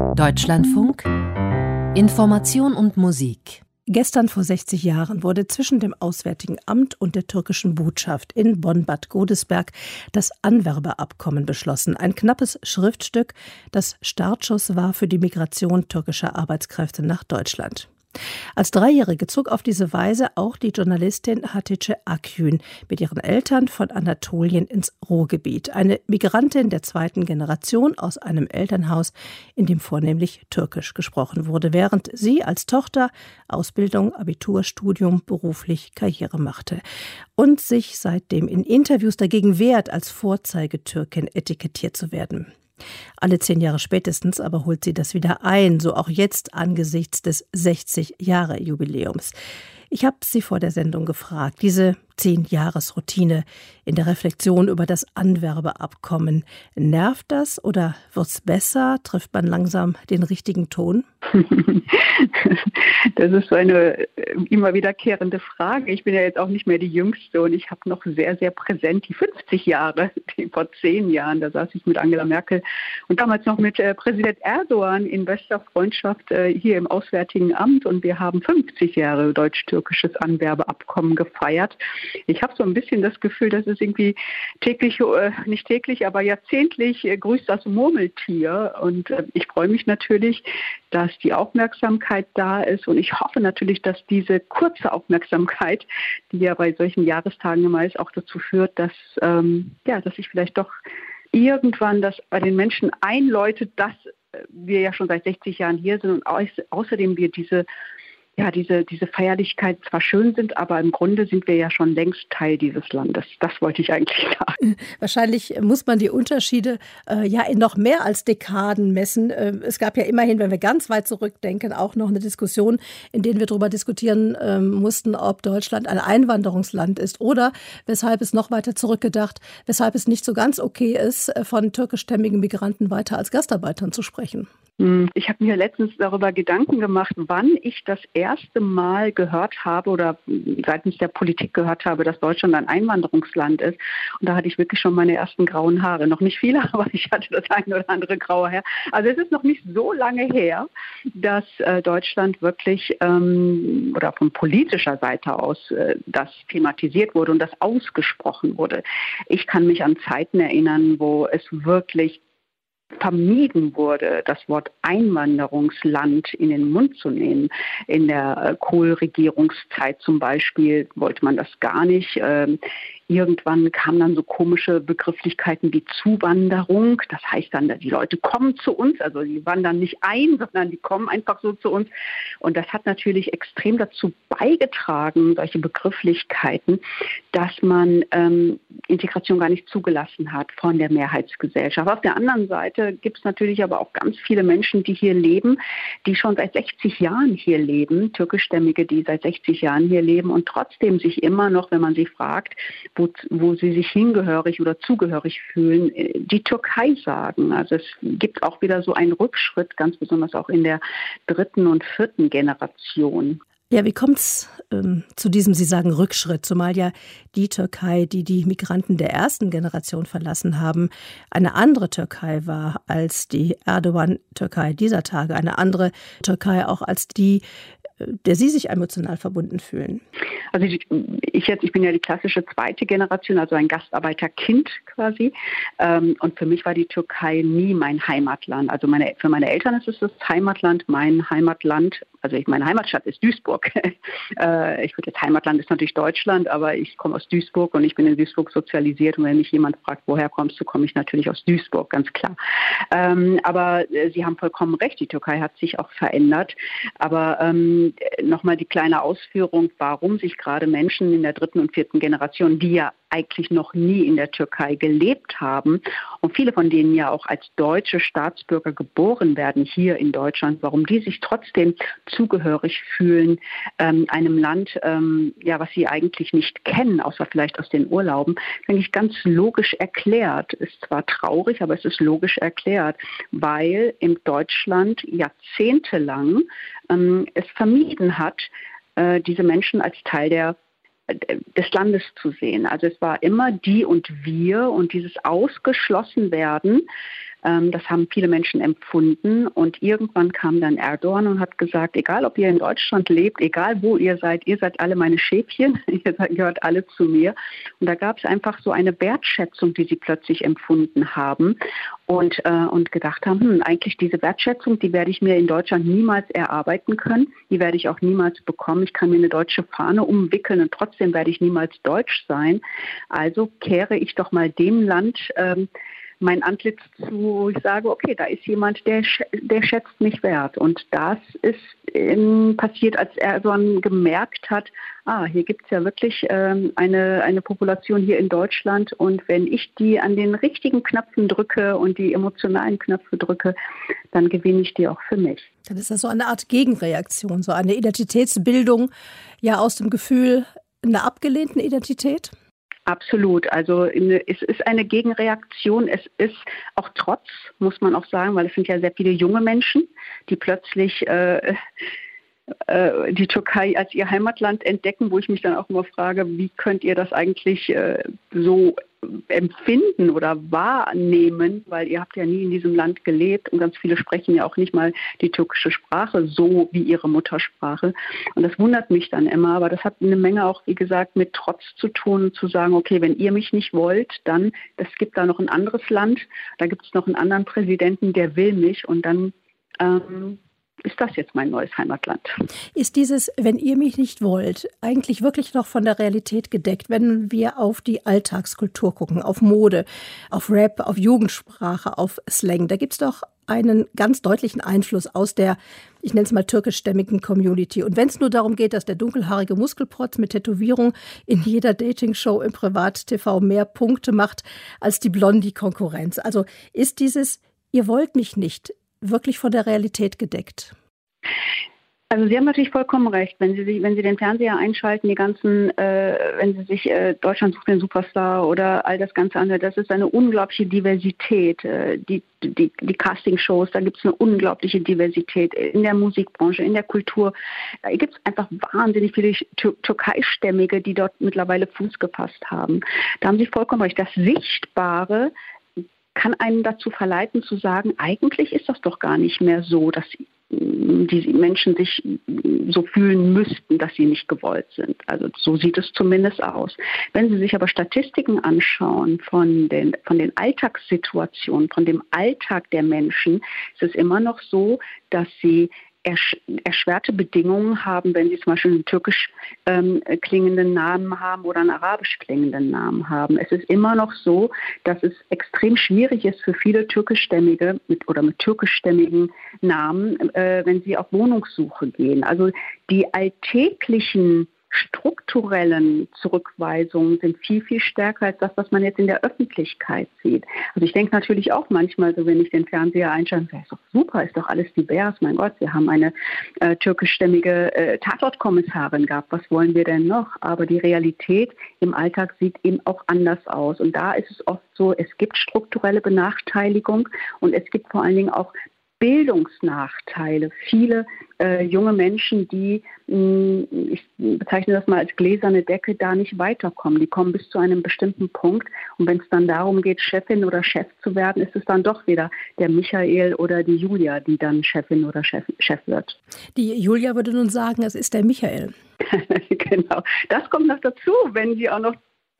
Deutschlandfunk Information und Musik Gestern vor 60 Jahren wurde zwischen dem Auswärtigen Amt und der türkischen Botschaft in Bonn-Bad Godesberg das Anwerbeabkommen beschlossen. Ein knappes Schriftstück, das Startschuss war für die Migration türkischer Arbeitskräfte nach Deutschland. Als Dreijährige zog auf diese Weise auch die Journalistin Hatice Akgün mit ihren Eltern von Anatolien ins Ruhrgebiet. Eine Migrantin der zweiten Generation aus einem Elternhaus, in dem vornehmlich Türkisch gesprochen wurde, während sie als Tochter Ausbildung, Abitur, Studium, beruflich Karriere machte und sich seitdem in Interviews dagegen wehrt, als Vorzeigetürkin etikettiert zu werden. Alle zehn Jahre spätestens aber holt sie das wieder ein, so auch jetzt angesichts des 60-Jahre-Jubiläums. Ich habe sie vor der Sendung gefragt, diese Zehn-Jahres-Routine in der Reflexion über das Anwerbeabkommen. Nervt das oder wird's besser? Trifft man langsam den richtigen Ton? Das ist so eine äh, immer wiederkehrende Frage. Ich bin ja jetzt auch nicht mehr die Jüngste und ich habe noch sehr, sehr präsent die 50 Jahre, die vor zehn Jahren, da saß ich mit Angela Merkel und damals noch mit äh, Präsident Erdogan in bester Freundschaft äh, hier im Auswärtigen Amt und wir haben 50 Jahre deutsch-türkisches Anwerbeabkommen gefeiert. Ich habe so ein bisschen das Gefühl, dass es irgendwie täglich, äh, nicht täglich, aber jahrzehntlich äh, grüßt das Murmeltier. Und äh, ich freue mich natürlich, dass die Aufmerksamkeit da ist. Und ich hoffe natürlich, dass diese kurze Aufmerksamkeit, die ja bei solchen Jahrestagen immer ist, auch dazu führt, dass, ähm, ja, dass sich vielleicht doch irgendwann das bei den Menschen einläutet, dass wir ja schon seit 60 Jahren hier sind und außerdem wir diese ja, diese, diese Feierlichkeit zwar schön sind, aber im Grunde sind wir ja schon längst Teil dieses Landes. Das wollte ich eigentlich sagen. Wahrscheinlich muss man die Unterschiede äh, ja in noch mehr als Dekaden messen. Äh, es gab ja immerhin, wenn wir ganz weit zurückdenken, auch noch eine Diskussion, in der wir darüber diskutieren äh, mussten, ob Deutschland ein Einwanderungsland ist oder weshalb es noch weiter zurückgedacht, weshalb es nicht so ganz okay ist, äh, von türkischstämmigen Migranten weiter als Gastarbeitern zu sprechen. Hm, ich habe mir letztens darüber Gedanken gemacht, wann ich das erste Mal gehört habe oder seitens der Politik gehört habe, dass Deutschland ein Einwanderungsland ist. Und da hatte ich wirklich schon meine ersten grauen Haare. Noch nicht viele, aber ich hatte das eine oder andere graue Haar. Also es ist noch nicht so lange her, dass äh, Deutschland wirklich ähm, oder von politischer Seite aus äh, das thematisiert wurde und das ausgesprochen wurde. Ich kann mich an Zeiten erinnern, wo es wirklich vermieden wurde, das Wort Einwanderungsland in den Mund zu nehmen. In der äh, Kohl-Regierungszeit zum Beispiel wollte man das gar nicht. Irgendwann kamen dann so komische Begrifflichkeiten wie Zuwanderung. Das heißt dann, die Leute kommen zu uns, also die wandern nicht ein, sondern die kommen einfach so zu uns. Und das hat natürlich extrem dazu beigetragen, solche Begrifflichkeiten, dass man ähm, Integration gar nicht zugelassen hat von der Mehrheitsgesellschaft. Auf der anderen Seite gibt es natürlich aber auch ganz viele Menschen, die hier leben, die schon seit 60 Jahren hier leben, türkischstämmige, die seit 60 Jahren hier leben und trotzdem sich immer noch, wenn man sie fragt, wo, wo sie sich hingehörig oder zugehörig fühlen, äh, die Türkei sagen. Also es gibt auch wieder so einen Rückschritt, ganz besonders auch in der dritten und vierten Generation. Ja, wie kommt es ähm, zu diesem, Sie sagen, Rückschritt, zumal ja die Türkei, die die Migranten der ersten Generation verlassen haben, eine andere Türkei war als die Erdogan-Türkei dieser Tage, eine andere Türkei auch als die, der Sie sich emotional verbunden fühlen? Also ich, ich jetzt, ich bin ja die klassische zweite Generation, also ein Gastarbeiterkind quasi. Ähm, und für mich war die Türkei nie mein Heimatland. Also meine, für meine Eltern ist es das Heimatland, mein Heimatland. Also ich, meine Heimatstadt ist Duisburg. Äh, ich würde jetzt Heimatland ist natürlich Deutschland, aber ich komme aus Duisburg und ich bin in Duisburg sozialisiert. Und wenn mich jemand fragt, woher kommst du, komme ich natürlich aus Duisburg, ganz klar. Ähm, aber äh, Sie haben vollkommen recht, die Türkei hat sich auch verändert. Aber ähm, nochmal die kleine Ausführung, warum sich gerade Menschen in der dritten und vierten Generation, die ja eigentlich noch nie in der Türkei gelebt haben und viele von denen ja auch als deutsche Staatsbürger geboren werden hier in Deutschland, warum die sich trotzdem zugehörig fühlen ähm, einem Land, ähm, ja, was sie eigentlich nicht kennen, außer vielleicht aus den Urlauben, denke ich ganz logisch erklärt. Ist zwar traurig, aber es ist logisch erklärt, weil in Deutschland jahrzehntelang ähm, es vermieden hat, äh, diese Menschen als Teil der des Landes zu sehen. Also es war immer die und wir und dieses Ausgeschlossenwerden das haben viele Menschen empfunden und irgendwann kam dann Erdogan und hat gesagt, egal ob ihr in Deutschland lebt, egal wo ihr seid, ihr seid alle meine Schäfchen, ihr gehört alle zu mir. Und da gab es einfach so eine Wertschätzung, die sie plötzlich empfunden haben und, äh, und gedacht haben, hm, eigentlich diese Wertschätzung, die werde ich mir in Deutschland niemals erarbeiten können, die werde ich auch niemals bekommen. Ich kann mir eine deutsche Fahne umwickeln und trotzdem werde ich niemals deutsch sein. Also kehre ich doch mal dem Land ähm, mein Antlitz zu, wo ich sage, okay, da ist jemand, der, der schätzt mich wert. Und das ist ähm, passiert, als er so gemerkt hat, ah, hier gibt es ja wirklich ähm, eine, eine Population hier in Deutschland und wenn ich die an den richtigen Knöpfen drücke und die emotionalen Knöpfe drücke, dann gewinne ich die auch für mich. Dann ist das so eine Art Gegenreaktion, so eine Identitätsbildung ja aus dem Gefühl einer abgelehnten Identität? Absolut. Also es ist eine Gegenreaktion. Es ist auch trotz, muss man auch sagen, weil es sind ja sehr viele junge Menschen, die plötzlich äh, äh, die Türkei als ihr Heimatland entdecken, wo ich mich dann auch immer frage, wie könnt ihr das eigentlich äh, so empfinden oder wahrnehmen, weil ihr habt ja nie in diesem Land gelebt und ganz viele sprechen ja auch nicht mal die türkische Sprache so wie ihre Muttersprache. Und das wundert mich dann immer, aber das hat eine Menge auch, wie gesagt, mit Trotz zu tun, zu sagen, okay, wenn ihr mich nicht wollt, dann, es gibt da noch ein anderes Land, da gibt es noch einen anderen Präsidenten, der will mich und dann ähm, ist das jetzt mein neues Heimatland. Ist dieses, wenn ihr mich nicht wollt, eigentlich wirklich noch von der Realität gedeckt, wenn wir auf die Alltagskultur gucken, auf Mode, auf Rap, auf Jugendsprache, auf Slang? Da gibt es doch einen ganz deutlichen Einfluss aus der, ich nenne es mal türkischstämmigen Community. Und wenn es nur darum geht, dass der dunkelhaarige Muskelprotz mit Tätowierung in jeder Dating-Show im Privat-TV mehr Punkte macht als die Blondie-Konkurrenz. Also ist dieses, ihr wollt mich nicht, wirklich von der Realität gedeckt? Also Sie haben natürlich vollkommen recht. Wenn Sie, wenn Sie den Fernseher einschalten, die ganzen, äh, wenn Sie sich äh, Deutschland sucht den Superstar oder all das Ganze andere, das ist eine unglaubliche Diversität. Äh, die, die, die Castingshows, da gibt es eine unglaubliche Diversität in der Musikbranche, in der Kultur. Da gibt es einfach wahnsinnig viele Tür Türkeistämmige, die dort mittlerweile Fuß gefasst haben. Da haben Sie vollkommen recht. Das Sichtbare kann einen dazu verleiten zu sagen, eigentlich ist das doch gar nicht mehr so, dass die Menschen sich so fühlen müssten, dass sie nicht gewollt sind. Also so sieht es zumindest aus. Wenn Sie sich aber Statistiken anschauen von den, von den Alltagssituationen, von dem Alltag der Menschen, ist es immer noch so, dass sie ersch erschwerte Bedingungen haben, wenn sie zum Beispiel einen türkisch ähm, klingenden Namen haben oder einen arabisch klingenden Namen haben. Es ist immer noch so, dass es extrem schwierig ist für viele türkischstämmige mit, oder mit türkischstämmigen Namen, äh, wenn sie auf Wohnungssuche gehen. Also die alltäglichen strukturellen Zurückweisungen sind viel, viel stärker als das, was man jetzt in der Öffentlichkeit sieht. Also ich denke natürlich auch manchmal so, wenn ich den Fernseher einschalte, ist doch super, ist doch alles divers. Mein Gott, wir haben eine äh, türkischstämmige äh, Tatortkommissarin gehabt. Was wollen wir denn noch? Aber die Realität im Alltag sieht eben auch anders aus. Und da ist es oft so, es gibt strukturelle Benachteiligung und es gibt vor allen Dingen auch Bildungsnachteile. Viele äh, junge Menschen, die, mh, hm, ich bezeichne das mal als gläserne Decke, da nicht weiterkommen. Die kommen bis zu einem bestimmten Punkt. Und wenn es dann darum geht, Chefin oder Chef zu werden, ist es dann doch wieder der Michael oder die Julia, die dann Chefin oder Chef, Chef wird. Die Julia würde nun sagen, es ist der Michael. genau. Das kommt noch dazu, wenn sie auch noch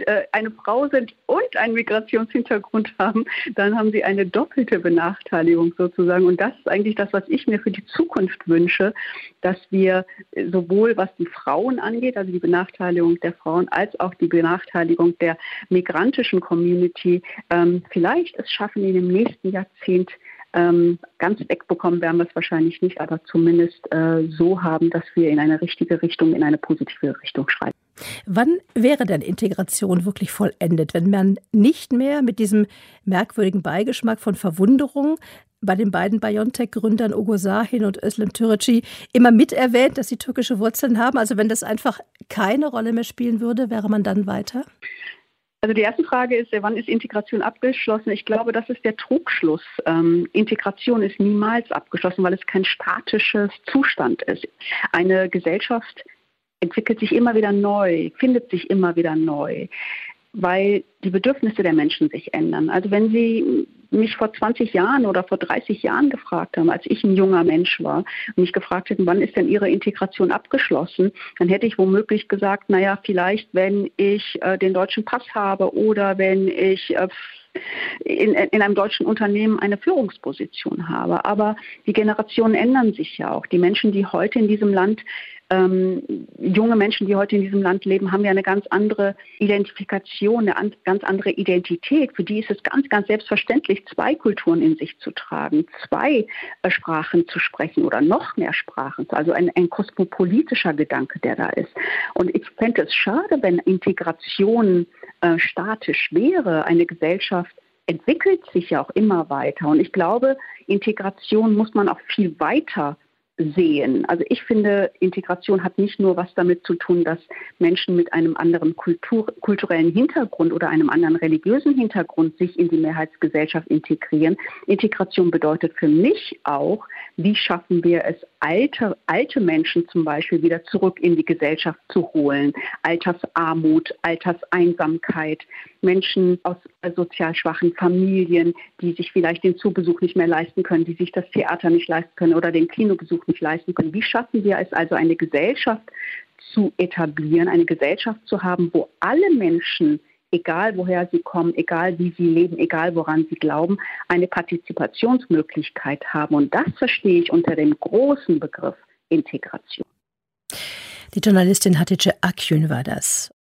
äh, eine Frau sind und einen Migrationshintergrund haben, dann haben sie eine doppelte Benachteiligung sozusagen. Und das ist eigentlich das, was ich mir für die Zukunft wünsche, dass wir sowohl was die Frauen angeht, also die Benachteiligung der Frauen, als auch die Benachteiligung der migrantischen Community, ähm, vielleicht es schaffen, in dem nächsten Jahrzehnt ähm, ganz wegbekommen werden wir es wahrscheinlich nicht, aber zumindest äh, so haben, dass wir in eine richtige Richtung, in eine positive Richtung schreiten. Wann wäre denn Integration wirklich vollendet, wenn man nicht mehr mit diesem merkwürdigen Beigeschmack von Verwunderung bei den beiden BioNTech-Gründern Ugo Sahin und Özlem Türeci immer miterwähnt, dass sie türkische Wurzeln haben? Also wenn das einfach keine Rolle mehr spielen würde, wäre man dann weiter? Also die erste Frage ist, wann ist Integration abgeschlossen? Ich glaube, das ist der Trugschluss. Ähm, Integration ist niemals abgeschlossen, weil es kein statisches Zustand ist. Eine Gesellschaft entwickelt sich immer wieder neu, findet sich immer wieder neu, weil die Bedürfnisse der Menschen sich ändern. Also wenn Sie mich vor 20 Jahren oder vor 30 Jahren gefragt haben, als ich ein junger Mensch war und mich gefragt hätten, wann ist denn Ihre Integration abgeschlossen, dann hätte ich womöglich gesagt, naja, vielleicht, wenn ich äh, den deutschen Pass habe oder wenn ich äh, in, in einem deutschen Unternehmen eine Führungsposition habe. Aber die Generationen ändern sich ja auch. Die Menschen, die heute in diesem Land ähm, junge Menschen, die heute in diesem Land leben, haben ja eine ganz andere Identifikation, eine an, ganz andere Identität. Für die ist es ganz, ganz selbstverständlich, zwei Kulturen in sich zu tragen, zwei äh, Sprachen zu sprechen oder noch mehr Sprachen. Also ein, ein kosmopolitischer Gedanke, der da ist. Und ich fände es schade, wenn Integration äh, statisch wäre. Eine Gesellschaft entwickelt sich ja auch immer weiter. Und ich glaube, Integration muss man auch viel weiter sehen. Also ich finde, Integration hat nicht nur was damit zu tun, dass Menschen mit einem anderen Kultur, kulturellen Hintergrund oder einem anderen religiösen Hintergrund sich in die Mehrheitsgesellschaft integrieren. Integration bedeutet für mich auch, wie schaffen wir es, alte, alte Menschen zum Beispiel wieder zurück in die Gesellschaft zu holen. Altersarmut, Alterseinsamkeit, Menschen aus sozial schwachen Familien, die sich vielleicht den Zubesuch nicht mehr leisten können, die sich das Theater nicht leisten können oder den Kinobesuch nicht leisten können. Wie schaffen wir es also, eine Gesellschaft zu etablieren, eine Gesellschaft zu haben, wo alle Menschen egal woher sie kommen, egal wie sie leben, egal woran sie glauben, eine Partizipationsmöglichkeit haben. Und das verstehe ich unter dem großen Begriff Integration. Die Journalistin Hatice Akyün war das.